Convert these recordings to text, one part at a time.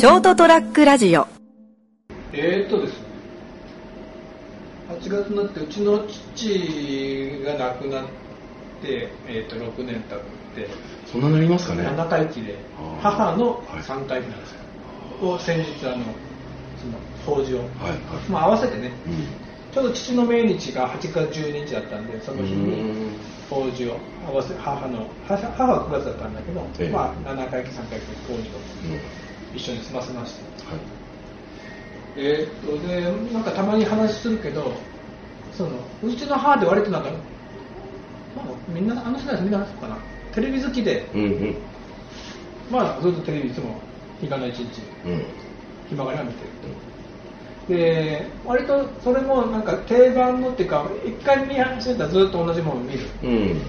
ショートトラックラジオ。えー、っとですね8月になってうちの父が亡くなって、えー、っと6年経ってそんなになりますかね？7回忌で母のはい。3回忌なんですよ、を先日あのその法事を、はいはい。まあ、合わせてねうん。ちょうど父の命日が8月12日だったんでその日うにん。法事を合わせ母の母母は9月だったんだけど、ええ。まあ、7回忌3回忌法事を。うん一緒に済ませましてはい。えーっとでなんかたまに話するけどそのうちの母で割となんか、まあ、みんなあの世代みんなそうかな。テレビ好きで、うんうん。まあ、ずっとテレビいつも日がない一日うん。暇がりは見てるで割とそれもなんか定番のっていうか一回見始めたらずっと同じものを見る。うん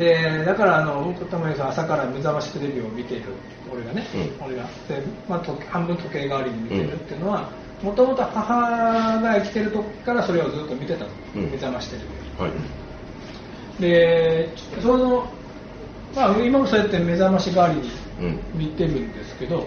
でだからあの僕たまにその朝から目覚ましテレビを見ている。俺がね、うん。俺が。で、まあ、時半分時計代わりに見てるっていうのはもともと母が生きてる時からそれをずっと見てたの、うん。目覚ましテレビを。はい。でその、まあ、今もそうやって目覚まし代わりにうん。見てるんですけど、はい。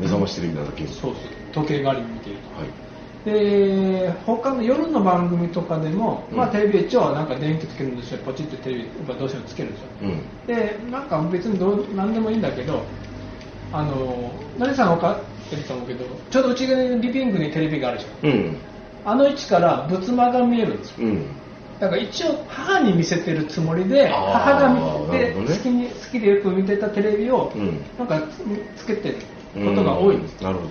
目覚ましテレビなだけそうそう。時計代わりに見ていると。はいで他の夜の番組とかでも、まあ、うんテレビ一応なんか電気つけるんですよ。ポチってテレビまあどうしてもつけるんですようん。でなんか別にどう何でもいいんだけどあの何さん分かってると思うけどちょうどうちのリビングにテレビがあるじゃん。うん。あの位置から仏間が見えるんですよ。うん。だから一応母に見せてるつもりで母が見てね。好きに好きでよく見てたテレビをうん。なんかつつけてることが多いんです。なるほど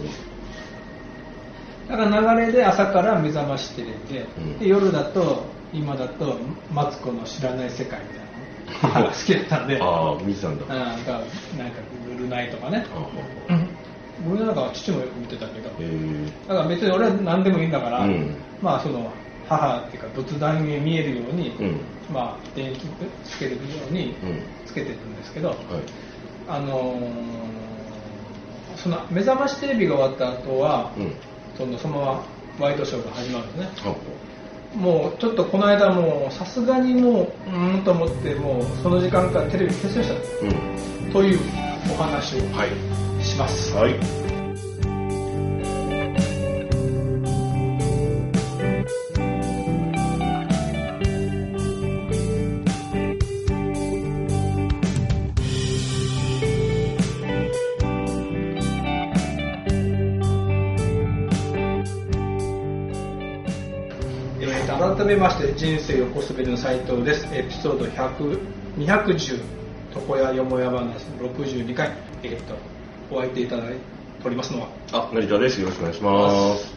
だから流れで朝から目覚ましテレビで,、うん。で夜だと今だとマツコの知らない世界みたいなの。母 が好きだったんで。ああ見てたんだ。あなんかなんかブルーナイとかね。あブルーナイとかは父もよく見てたけど。え。ーだから別に俺は何でもいいんだから、うん。まあその母っていうか仏壇に見えるように、うん。まあ電気つけるようにうん。つけてるんですけど、はい。あのーその目覚ましテレビが終わった後は、うんそのそのままワイドショーが始まるんですねあもうちょっとこの間もうさすがにもううーんと思ってもうその時間からテレビ消しました。うん。というお話をはい。します。はい。え改めまして人生横滑りの斉藤です。エピソード100 210床屋よもや話62回えーとお相手いただいておりますのは。あ成田です。よろしくお願いします。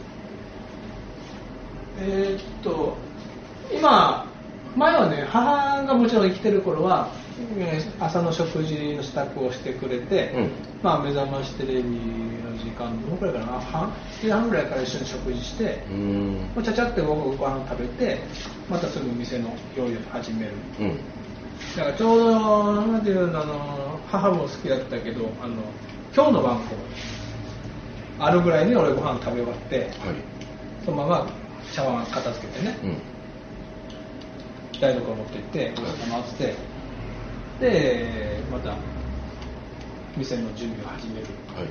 えーっと今前はね母がもちろん生きてる頃はえー朝の食事の支度をしてくれて、うん。まあ、目覚ましテレビの時間どのくらいかな半7時半ぐらいから一緒に食事してう、ん。もうちゃちゃって僕ご飯食べてまたすぐ店の料理を始める。うん。だからちょうどなんていうのあの母も好きだったけどあの今日の晩ごあるぐらいに俺ご飯食べ終わってはい。そのまま茶碗片付けてね。うん。台所持って行ってお日様ってでまた店の準備を始める、はい。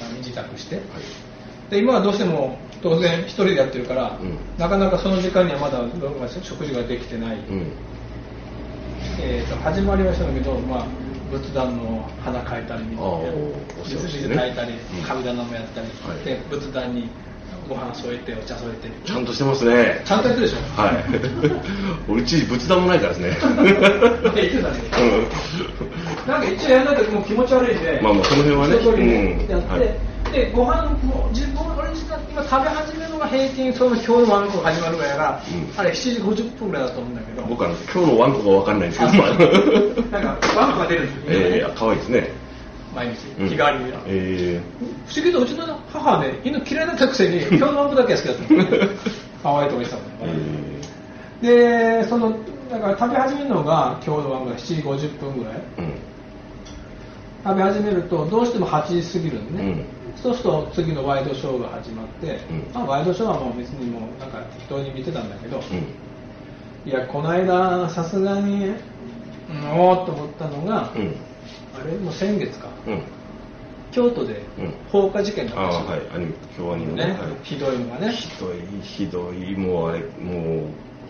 まあ、身支度して。はい。で今はどうしても当然一人でやってるから、うん。なかなかその時間にはまだ食事ができてない、うん。えー、と始まりはしたんだけど、まあ、仏壇の花描いたりあーお世話して水ね炊いたりうん。神棚もやったり、はい。で仏壇にご飯添えてお茶添えて。ちゃんとしてますね。ちゃんとやってるでしょ？はい。俺うち仏壇もないからですね言ってた。ねうなんか一応やらないともう気持ち悪いんで、まあまあその辺はね。ねうんやって、はい。でご飯も自分俺今食べ始めるのが平均その今日のワンコが始まるぐらいが、うん。あれ7時50分ぐらいだと思うんだけど。ん僕は今日のワンコが分かんないんですけど なんかワンコが出るんですよ、えー、かわいいですね毎日うん。日替わりに、え不思議とうちの母はね犬嫌い だったくせに今日のワンコだけは好きだったの可愛いとか言ってたもー、んね、えでそのだから食べ始めるのが今日のワンコが7時50分ぐらい。ー、うん。食べ始めるとどうしても8時過ぎるんでね、うん。そうすると次のワイドショーが始まって、うん。まあ、ワイドショーはもう別にもうなんか適当に見てたんだけど、うん。いやこの間さすがにうんおーっと思ったのが、うんあれ？もう先月か。うん。京都でうん。放火事件があああったはい。アニメ京アニね、はい。ひどいのがね。ひどいひどいもうあれもう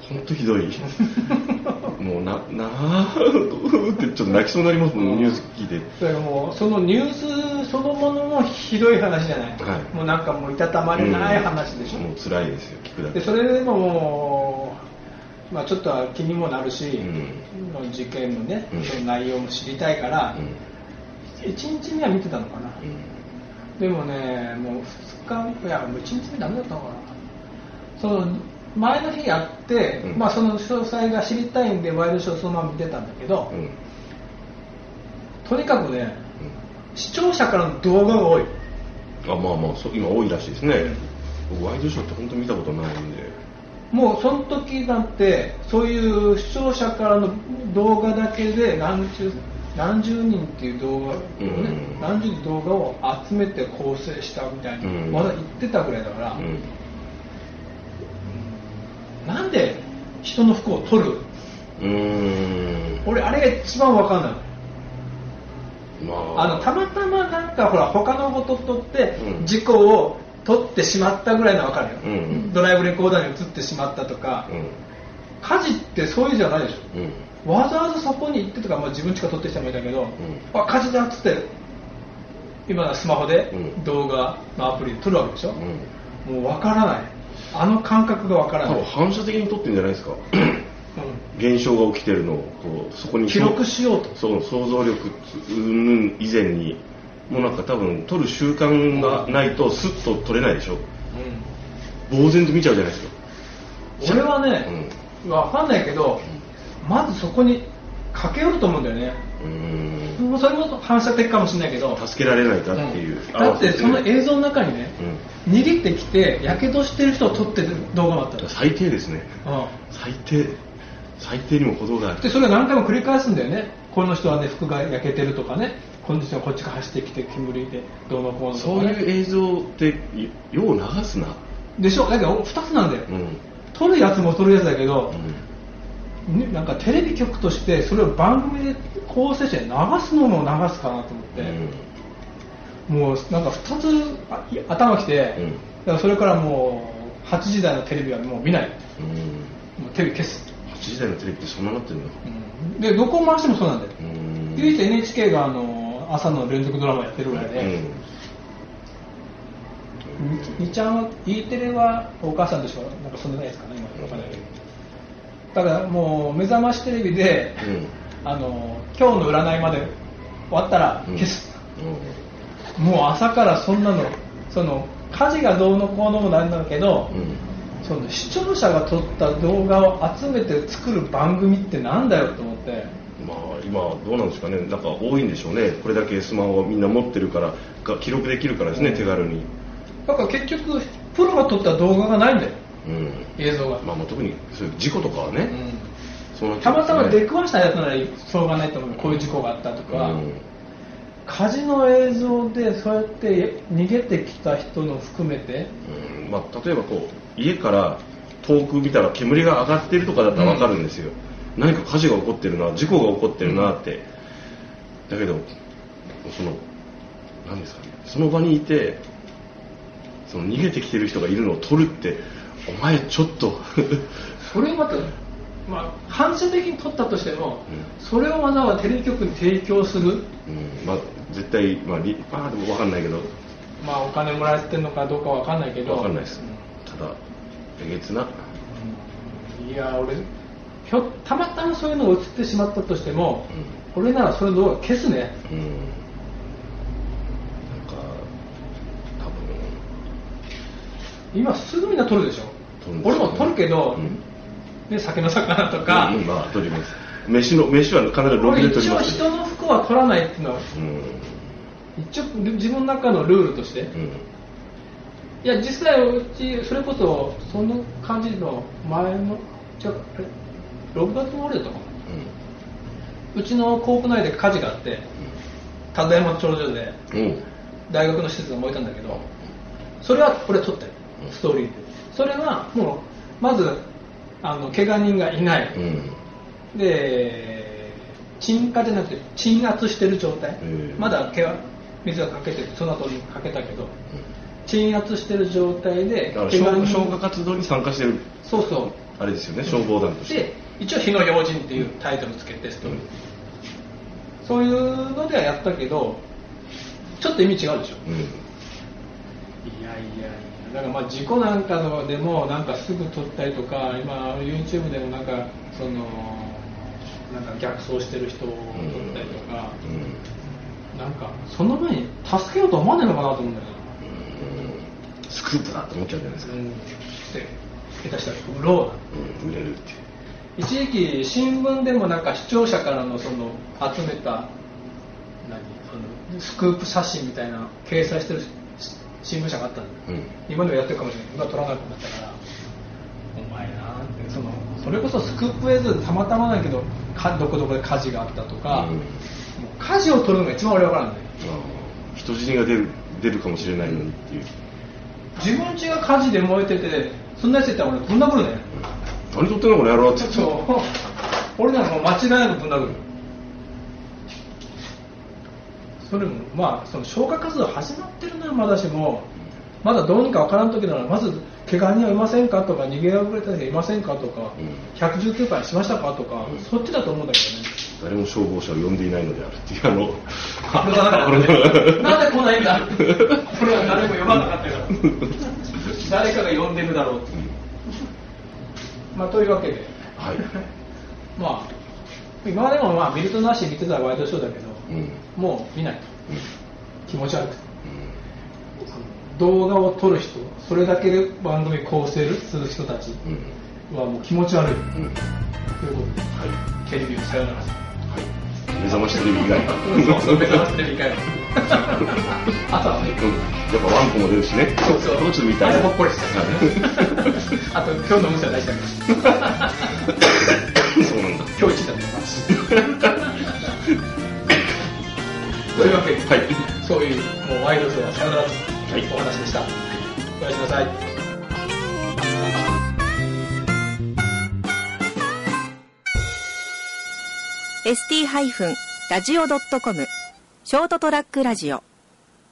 本当ひどい。もう ななあってちょっと泣きそうになりますもんニュース聞いて。それがもうそのニュースそのものもひどい話じゃない、はい。もうなんかもういたたまれない話でしょ、もう辛いですよ聞くだけ。でそれでももう、まあ、ちょっとは気にもなるし、うん。事件のね、うん。内容も知りたいから、うん。1日目は見てたのかな、うん。でもねもう2日いやもう1日目ダメだったのかな。その前の日やって、うん。まあ、その詳細が知りたいんでワイドショーそのまま見てたんだけど、うん。とにかくね視聴者からの動画が多い。あまあまあ今多いらしいですね。僕ワイドショーって本当見たことないんでもうその時なんてそういう視聴者からの動画だけで何十何十人っていう動画をね、うん。何十人動画を集めて構成したみたいな、うん。まだ言ってたぐらいだから、うん。なんで人の服を取る？俺あれが一番わかんない。まあ。あのたまたまなんかほら他のこと取ってうん。事故を取ってしまったぐらいのわかるよ、うん。うんドライブレコーダーに映ってしまったとか、うん。火事ってそういうじゃないでしょ。うん。わざわざそこに行ってとか、まあ、自分ちから撮ってきた人もいたけど、ん。あ火事だっつって今のスマホでうん。動画のアプリで撮るわけでしょ、うん。もうわからない。あの感覚がわからない。多分、反射的に撮ってるんじゃないですか。う現象もうなんか多分撮る習慣がないとスッと撮れないでしょ。呆然と見ちゃうじゃないですか。俺はね、わかんないけどまずそこに駆け寄ると思うんだよね。うん。それも反射的かもしれないけど。助けられないかっていう、うん。だってその映像の中にねうん。逃げてきてやけどしてる人を撮ってる動画もあったの。最低ですね。うん。最低。最低にも程がある。でそれを何回も繰り返すんだよね。この人はね服が焼けてるとかねこの人はこっちから走ってきて煙でどうのこうのとそういう映像ってよう流すな。でしょ？だけど2つなんだよ、うん。撮るやつも撮るやつだけどう、ん。ねなんかテレビ局としてそれを番組で構成して流すのも流すかなと思って、もうなんか2つ頭きて、うん。だからそれからもう8時台のテレビはもう見ない。うん。うんもうテレビ消す、8時台のテレビってそんななってるの？でどこを回してもそうなんだよ、うん。唯一 NHK があの朝の連続ドラマやってるぐらいで、ににちゃんは E テレはお母さんでしょ？なんかそんなないですかね今。わかん。ないけどだからもう目覚ましテレビで、あの今日の占いまで終わったらうん。消す、うん。もう朝からそんなのその火事がどうのこうのもなんだけど、うん。その視聴者が撮った動画を集めて作る番組ってなんだよと思ってまあ今どうなんですかね。なんか多いんでしょうね。これだけスマホをみんな持ってるからが記録できるからですね、うん。手軽に。だから結局プロが撮った動画がないんだよ。うん。映像が、まあまあ特にそういう事故とかはね、うん。そうなっちたまたま出くわしたやつならしょうがないと思う。こういう事故があったとか、うん。火事の映像でそうやって逃げてきた人の含めて。うん。まあ、例えばこう家から遠く見たら煙が上がってるとかだったら分かるんですよ、何か火事が起こってるな事故が起こってるなって、だけどその何ですかね。その場にいてその逃げてきてる人がいるのを撮るってお前ちょっと。それをまた、まあ、反射的に撮ったとしても、うそれをわざわざテレビ局に提供する、うん。まあ、絶対、まあ、りまあでも分かんないけど。まあ、お金もらえてるのかどうかわかんないけど。分かんないです。ただえげつな。うんいや俺ひょたまたまそういうのが映ってしまったとしても、う俺ならそれの動画消すね。うん。なんか多分。今すぐみんな撮るでしょ？俺も撮るけど、うん。ね、酒の魚とか、うんまあ撮ります。飯の飯は必ずロで撮り一応ます人の服は撮らないっていうのはうん。一応自分の中のルールとして、うん。いや実際うちそれこそその感じの前のじゃあ6月の終わりだったかな。うちの校区内で火事があって田山頂上でうん。うん大学の施設が燃えたんだけどそれはこれ撮ったようん。ストーリーで。それはもうまずあの怪我人がいない、うん。で鎮火じゃなくて鎮圧してる状態、うん。まだけわ水がかけてその後にかけたけど鎮圧してる状態で消消火活動に参加してる。そうそう。あれですよね消防団として。で一応「火の用心」っていうタイトルつけてストーリー、そういうのではやったけどちょっと意味違うでしょ。うん。いやいやいやだからまあ事故なんかのでもなんかすぐ撮ったりとか今 YouTube でもなんかそのなんか逆走してる人を撮ったりとか、なんかその前に助けようと思わないのかなと思うんだようん。スクープだって思っちゃうじゃないですか、な、うん、で下手したら売ろううん売れるっていう一時期新聞でもなんか視聴者からのその集めた何そのスクープ写真みたいな掲載してるし新聞社があったんだよ。うん。今でもやってるかもしれない。今撮らなくなったからお前なってそのそれこそスクープ映像でたまたまだけどかどこどこで火事があったとか、うん。火事を撮るのが一番俺分からんねあー人死にが出る出るかもしれないのにっていう。自分家が火事で燃えててそんなやついたら俺ぶん殴るね何撮ってんのこの野郎って。そう。俺ならもう間違いなくぶん殴る。それもまあその消火活動始まってるのはまだしも。まだどうにかわからん時ならまず怪我人はいませんかとか逃げ遅れた人いませんかとか、うん。119回しましたかとか、うん。そっちだと思うんだけどね。誰も消防車を呼んでいないのであるっていうあの なんで来ないんだこれは誰も呼ばなかったから。誰かが呼んでるだろうってまあというわけで。はい、まあ今でもまあ見るとなし見てたらワイドショーだけど、うん。うんもう見ないと。気持ち悪くて。うん。動画を撮る人それだけで番組構成する人たちうん。はもう気持ち悪い。といううんことで。はい。テレビをさよなら。はい。目覚ましテレビ以外。そうそう目覚ましテレビ以外は 朝はねうんやっぱワンコも出るしね。そうそう。こっち見たい。あれほっこりしてあと今日の運勢は大事だ そうなんだ。今日一だね というわけで、はい。そういうもうワイドショーはさよならとはい。お話でした、おやすみなさい。ST-radio.com ショートトラックラジオ。